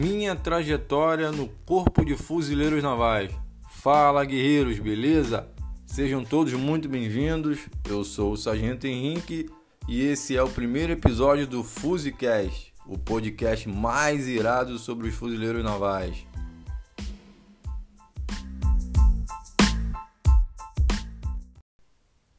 Minha trajetória no Corpo de Fuzileiros Navais. Fala, guerreiros, beleza? Sejam todos muito bem-vindos. Eu sou o Sargento Henrique e esse é o primeiro episódio do Fuzicast, o podcast mais irado sobre os fuzileiros navais.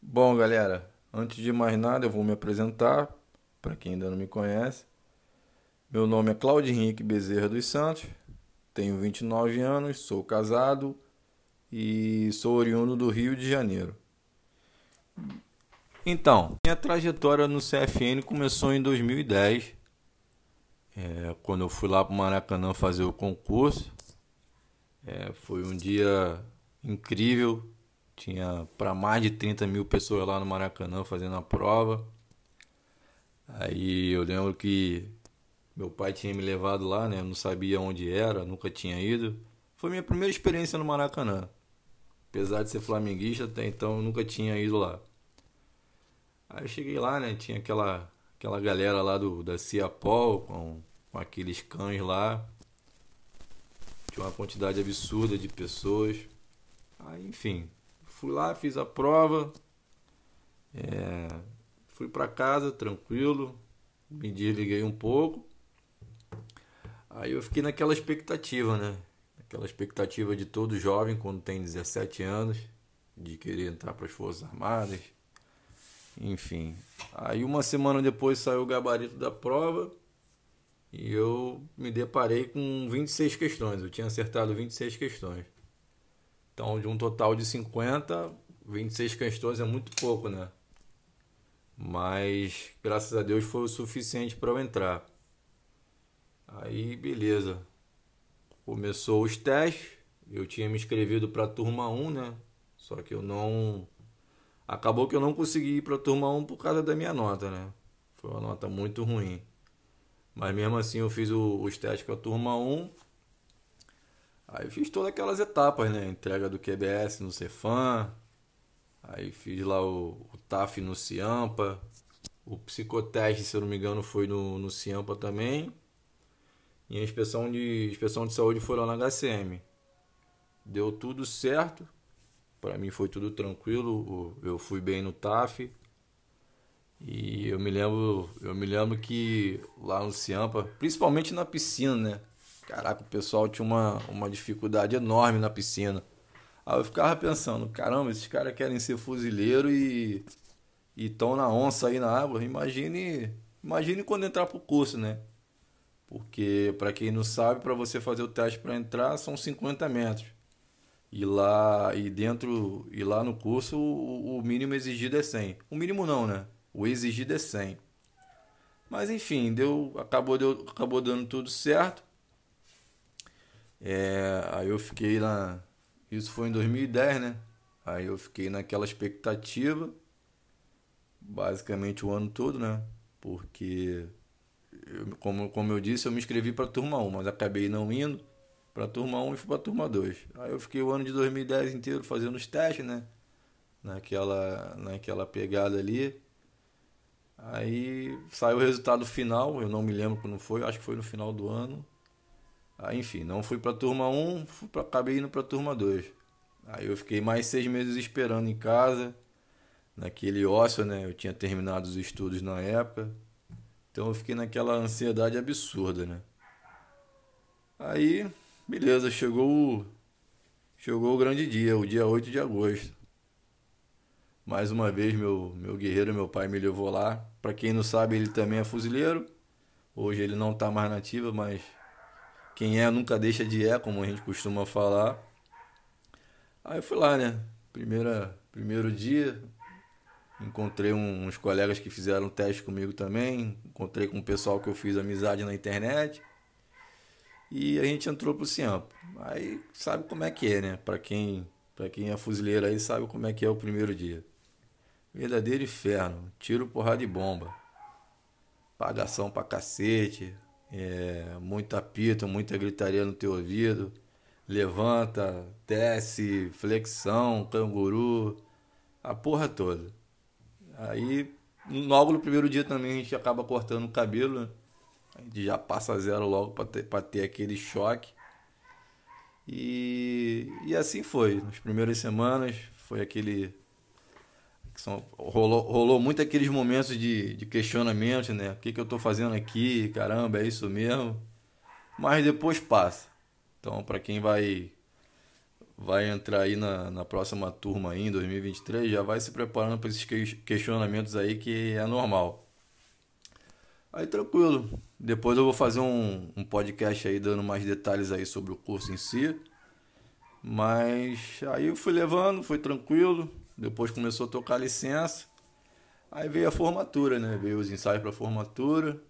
Bom, galera, antes de mais nada, eu vou me apresentar para quem ainda não me conhece. Meu nome é Claudio Henrique Bezerra dos Santos, tenho 29 anos, sou casado e sou oriundo do Rio de Janeiro. Então, minha trajetória no CFN começou em 2010, é, quando eu fui lá para o Maracanã fazer o concurso. É, foi um dia incrível, tinha para mais de 30 mil pessoas lá no Maracanã fazendo a prova. Aí eu lembro que meu pai tinha me levado lá, né? Eu não sabia onde era, nunca tinha ido. Foi minha primeira experiência no Maracanã. Apesar de ser flamenguista, até então eu nunca tinha ido lá. Aí eu cheguei lá, né? Tinha aquela, aquela galera lá do, da Ciapol com, com aqueles cães lá. Tinha uma quantidade absurda de pessoas. Aí, enfim, fui lá, fiz a prova. É, fui para casa tranquilo. Me desliguei um pouco. Aí eu fiquei naquela expectativa, né? Aquela expectativa de todo jovem quando tem 17 anos, de querer entrar para as Forças Armadas. Enfim. Aí uma semana depois saiu o gabarito da prova e eu me deparei com 26 questões. Eu tinha acertado 26 questões. Então, de um total de 50, 26 questões é muito pouco, né? Mas graças a Deus foi o suficiente para eu entrar. Aí, beleza. Começou os testes. Eu tinha me inscrevido para turma 1, né? Só que eu não. Acabou que eu não consegui ir para turma 1 por causa da minha nota, né? Foi uma nota muito ruim. Mas mesmo assim eu fiz o, os testes com a turma 1. Aí eu fiz todas aquelas etapas, né? Entrega do QBS no Cefam. Aí fiz lá o, o TAF no Ciampa. O psicoteste, se eu não me engano, foi no, no Ciampa também. E a inspeção de, inspeção de saúde foi lá na HCM. Deu tudo certo. Para mim foi tudo tranquilo. Eu fui bem no TAF. E eu me lembro, eu me lembro que lá no Ciampa, principalmente na piscina, né? Caraca, o pessoal tinha uma, uma dificuldade enorme na piscina. Aí eu ficava pensando, caramba, esses caras querem ser fuzileiro e estão na onça aí na água. Imagine, imagine quando entrar pro curso, né? Porque, para quem não sabe, para você fazer o teste para entrar são 50 metros. E lá e dentro e lá no curso o, o mínimo exigido é 100. O mínimo não, né? O exigido é 100. Mas enfim, deu acabou deu, acabou dando tudo certo. É, aí eu fiquei na isso foi em 2010, né? Aí eu fiquei naquela expectativa basicamente o ano todo, né? Porque como, como eu disse, eu me inscrevi para a turma 1, mas acabei não indo para a turma 1 e fui para a turma 2. Aí eu fiquei o ano de 2010 inteiro fazendo os testes, né? Naquela, naquela pegada ali. Aí saiu o resultado final, eu não me lembro quando foi, acho que foi no final do ano. Aí, enfim, não fui para a turma 1, fui pra, acabei indo para a turma 2. Aí eu fiquei mais seis meses esperando em casa, naquele ócio, né? Eu tinha terminado os estudos na época. Então eu fiquei naquela ansiedade absurda, né? Aí, beleza, chegou chegou o grande dia, o dia 8 de agosto. Mais uma vez meu meu guerreiro, meu pai me levou lá. Para quem não sabe, ele também é fuzileiro. Hoje ele não tá mais nativa, mas quem é nunca deixa de é, como a gente costuma falar. Aí eu fui lá, né? Primeira, primeiro dia, Encontrei uns colegas que fizeram teste comigo também. Encontrei com o pessoal que eu fiz amizade na internet. E a gente entrou pro Ciampo. Aí sabe como é que é, né? Para quem, pra quem é fuzileiro aí sabe como é que é o primeiro dia. Verdadeiro inferno. Tiro, porrada de bomba. Pagação pra cacete. É, muito apito, muita gritaria no teu ouvido. Levanta, desce, flexão, canguru. A porra toda. Aí, logo no primeiro dia também a gente acaba cortando o cabelo. Né? A gente já passa zero logo para ter, ter aquele choque. E, e assim foi. Nas primeiras semanas foi aquele. São, rolou, rolou muito aqueles momentos de, de questionamento, né? O que, que eu estou fazendo aqui? Caramba, é isso mesmo? Mas depois passa. Então, para quem vai vai entrar aí na, na próxima turma aí, em 2023, já vai se preparando para esses questionamentos aí que é normal. Aí tranquilo. Depois eu vou fazer um, um podcast aí dando mais detalhes aí sobre o curso em si. Mas aí eu fui levando, foi tranquilo. Depois começou a tocar licença. Aí veio a formatura, né? Veio os ensaios para formatura.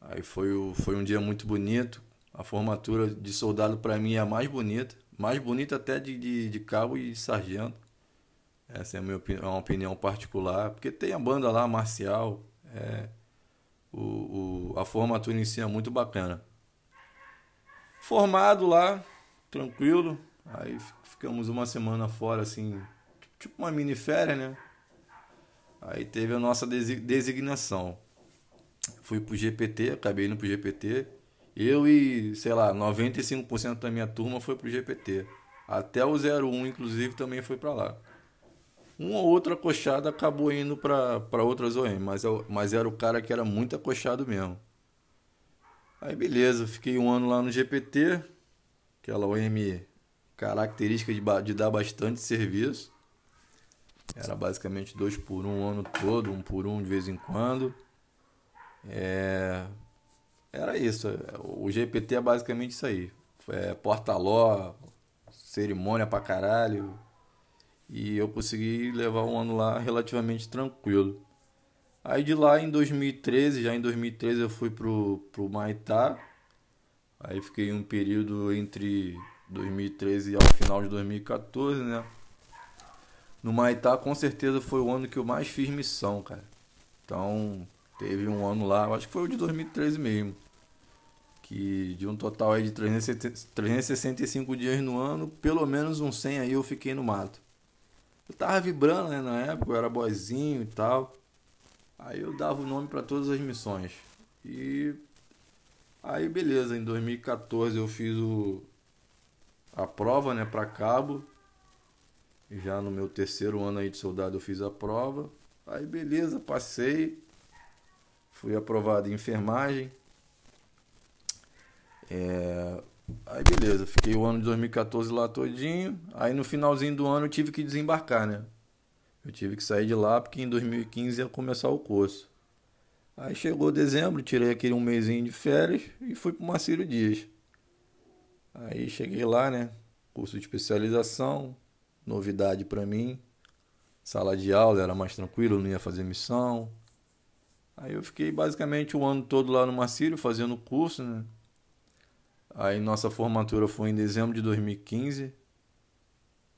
Aí foi, foi um dia muito bonito. A formatura de soldado para mim é a mais bonita. Mais bonita até de, de, de cabo e de sargento. Essa é a minha opinião, é uma opinião particular. Porque tem a banda lá, marcial. É, o, o, a formatura em si é muito bacana. Formado lá, tranquilo. Aí ficamos uma semana fora, assim, tipo uma mini férias, né? Aí teve a nossa designação. Fui pro GPT, acabei indo pro GPT. Eu e, sei lá, 95% da minha turma foi pro GPT. Até o 01, inclusive, também foi para lá. Uma ou outra acochada acabou indo para outras OM, mas, mas era o cara que era muito acochado mesmo. Aí beleza, fiquei um ano lá no GPT, aquela OM característica de, de dar bastante serviço. Era basicamente dois por um o ano todo, um por um de vez em quando. É, era isso. O GPT é basicamente isso aí. É porta-ló, cerimônia pra caralho. E eu consegui levar um ano lá relativamente tranquilo. Aí de lá em 2013, já em 2013 eu fui pro, pro Maitá. Aí fiquei um período entre 2013 e ao final de 2014, né? No Maitá com certeza foi o ano que eu mais fiz missão, cara. Então teve um ano lá, acho que foi o de 2013 mesmo que de um total aí de 365 dias no ano, pelo menos uns 100 aí eu fiquei no mato. Eu tava vibrando, né, na época, eu era boizinho e tal. Aí eu dava o nome para todas as missões. E aí beleza, em 2014 eu fiz o a prova, né, para cabo. Já no meu terceiro ano aí de soldado eu fiz a prova. Aí beleza, passei. Fui aprovado em enfermagem. É... Aí beleza, fiquei o ano de 2014 lá todinho. Aí no finalzinho do ano eu tive que desembarcar, né? Eu tive que sair de lá porque em 2015 ia começar o curso. Aí chegou dezembro, tirei aquele um mêsinho de férias e fui pro Marcílio Dias. Aí cheguei lá, né? Curso de especialização, novidade para mim. Sala de aula era mais tranquilo, não ia fazer missão. Aí eu fiquei basicamente o ano todo lá no Marcílio fazendo curso, né? Aí nossa formatura foi em dezembro de 2015.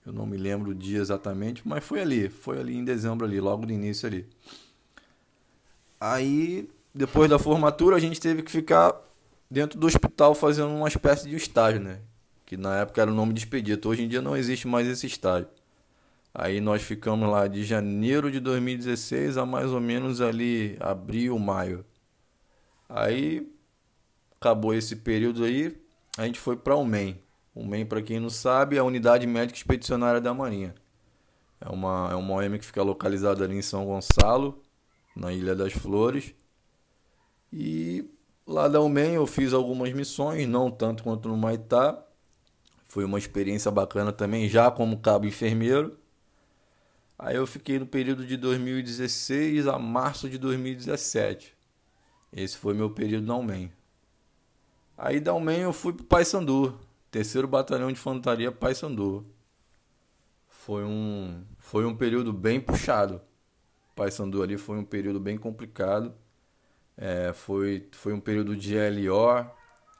Eu não me lembro o dia exatamente, mas foi ali, foi ali em dezembro ali, logo no início ali. Aí, depois da formatura, a gente teve que ficar dentro do hospital fazendo uma espécie de estágio, né? Que na época era o nome de expedito. Hoje em dia não existe mais esse estágio. Aí nós ficamos lá de janeiro de 2016 a mais ou menos ali abril, maio. Aí acabou esse período aí, a gente foi para o MEN. O MEN, para quem não sabe, é a Unidade Médica Expedicionária da Marinha. É uma, é uma OM que fica localizada ali em São Gonçalo, na Ilha das Flores. E lá da UMEM eu fiz algumas missões, não tanto quanto no Maitá. Foi uma experiência bacana também, já como cabo enfermeiro. Aí eu fiquei no período de 2016 a março de 2017. Esse foi meu período na UMEM. Aí da UMEM eu fui pro Paysandu, terceiro batalhão de infantaria Paysandu. Foi um foi um período bem puxado. Paysandu ali foi um período bem complicado. É, foi, foi um período de LO,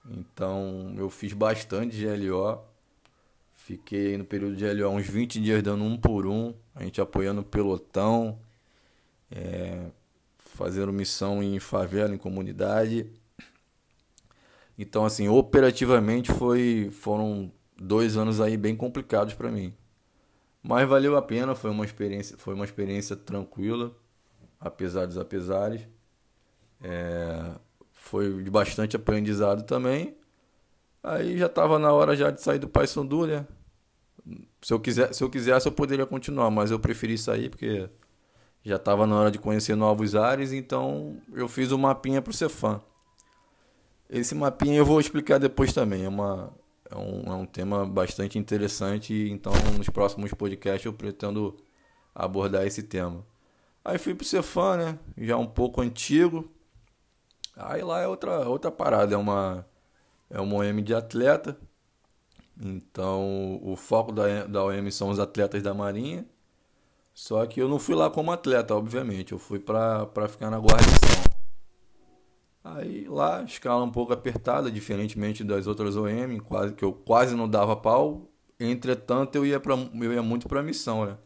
então eu fiz bastante de LO. Fiquei no período de LO uns 20 dias dando um por um, a gente apoiando o pelotão, é, fazendo missão em favela, em comunidade. Então, assim, operativamente foi, foram dois anos aí bem complicados para mim. Mas valeu a pena, foi uma experiência, foi uma experiência tranquila, apesar dos apesares. É, foi de bastante aprendizado também. Aí já estava na hora já de sair do Paysandu, né? Se eu, quiser, se eu quisesse, eu poderia continuar, mas eu preferi sair porque já estava na hora de conhecer novos ares, então eu fiz um mapinha para o Cefam. Esse mapinha eu vou explicar depois também, é, uma, é, um, é um tema bastante interessante, então nos próximos podcasts eu pretendo abordar esse tema. Aí fui pro Cefam, né? Já um pouco antigo. Aí lá é outra, outra parada, é uma é uma OM de atleta. Então, o foco da, da OM são os atletas da Marinha. Só que eu não fui lá como atleta, obviamente. Eu fui para ficar na guarnição. Aí lá, escala um pouco apertada, diferentemente das outras OM, quase, que eu quase não dava pau. Entretanto, eu ia, pra, eu ia muito para missão, né?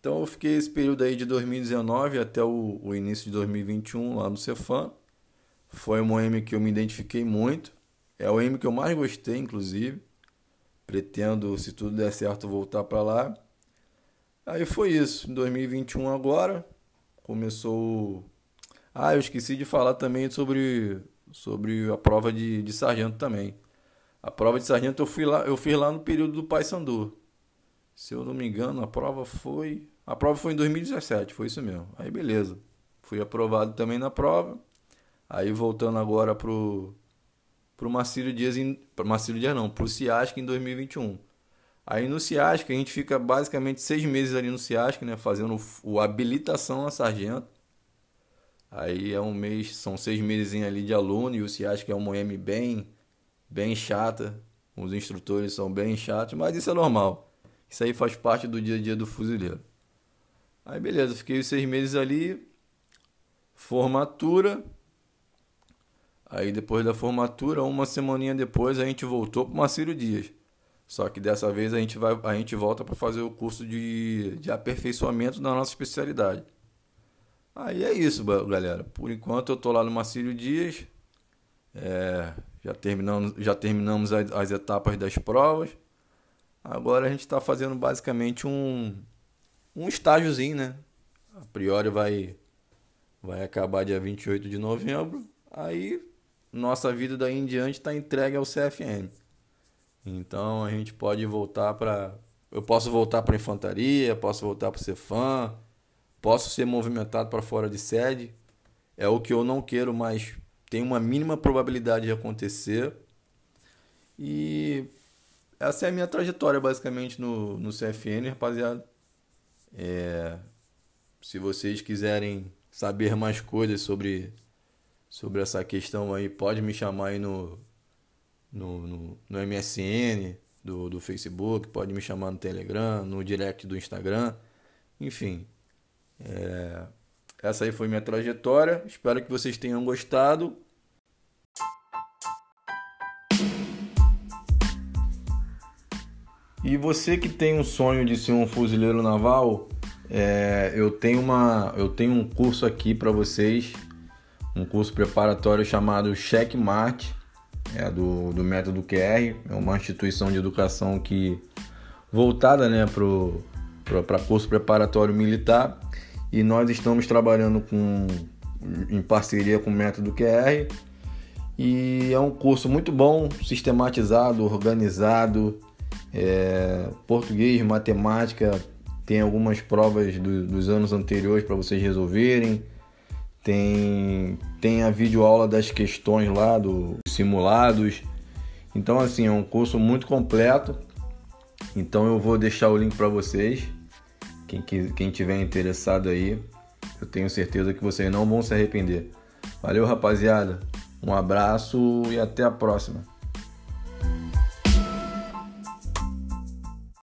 Então eu fiquei esse período aí de 2019 até o, o início de 2021 lá no Cefam. Foi um OM que eu me identifiquei muito. É o M que eu mais gostei, inclusive. Pretendo, se tudo der certo, voltar para lá. Aí foi isso. Em 2021 agora começou. Ah, eu esqueci de falar também sobre, sobre a prova de, de sargento também. A prova de sargento eu fui lá, eu fiz lá no período do Paysandu. Se eu não me engano, a prova foi, a prova foi em 2017, foi isso mesmo. Aí beleza. Fui aprovado também na prova. Aí voltando agora pro para o Marcílio Dias, em, Marcílio Dias não, para o Ciasca em 2021. Aí no Ciasca a gente fica basicamente seis meses ali no Ciasca, né, fazendo o habilitação a sargento. Aí é um mês, são seis meses ali de aluno e o Ciasca é uma OM bem, bem chata. Os instrutores são bem chatos, mas isso é normal. Isso aí faz parte do dia a dia do fuzileiro. Aí beleza, fiquei os seis meses ali, formatura, Aí depois da formatura, uma semaninha depois, a gente voltou para o Marcílio Dias. Só que dessa vez a gente, vai, a gente volta para fazer o curso de, de aperfeiçoamento da nossa especialidade. Aí é isso, galera. Por enquanto eu tô lá no Marcílio Dias. É, já, terminamos, já terminamos as, as etapas das provas. Agora a gente está fazendo basicamente um, um estágiozinho, né? A priori vai, vai acabar dia 28 de novembro. Aí nossa vida daí em diante está entregue ao CFM. Então a gente pode voltar para. Eu posso voltar para infantaria, posso voltar para ser fã, posso ser movimentado para fora de sede. É o que eu não quero, mas tem uma mínima probabilidade de acontecer. E essa é a minha trajetória basicamente no, no CFN, rapaziada. É, se vocês quiserem saber mais coisas sobre sobre essa questão aí, pode me chamar aí no, no, no, no MSN do, do Facebook, pode me chamar no Telegram, no direct do Instagram, enfim. É, essa aí foi minha trajetória. Espero que vocês tenham gostado. E você que tem um sonho de ser um fuzileiro naval, é, eu tenho uma, eu tenho um curso aqui para vocês um curso preparatório chamado Checkmate, é do, do método QR, é uma instituição de educação que voltada né, para curso preparatório militar. E nós estamos trabalhando com, em parceria com o método QR e é um curso muito bom, sistematizado, organizado, é, português, matemática, tem algumas provas do, dos anos anteriores para vocês resolverem tem, tem a videoaula das questões lá, dos simulados. Então, assim, é um curso muito completo. Então, eu vou deixar o link para vocês. Quem, quem tiver interessado aí, eu tenho certeza que vocês não vão se arrepender. Valeu, rapaziada. Um abraço e até a próxima.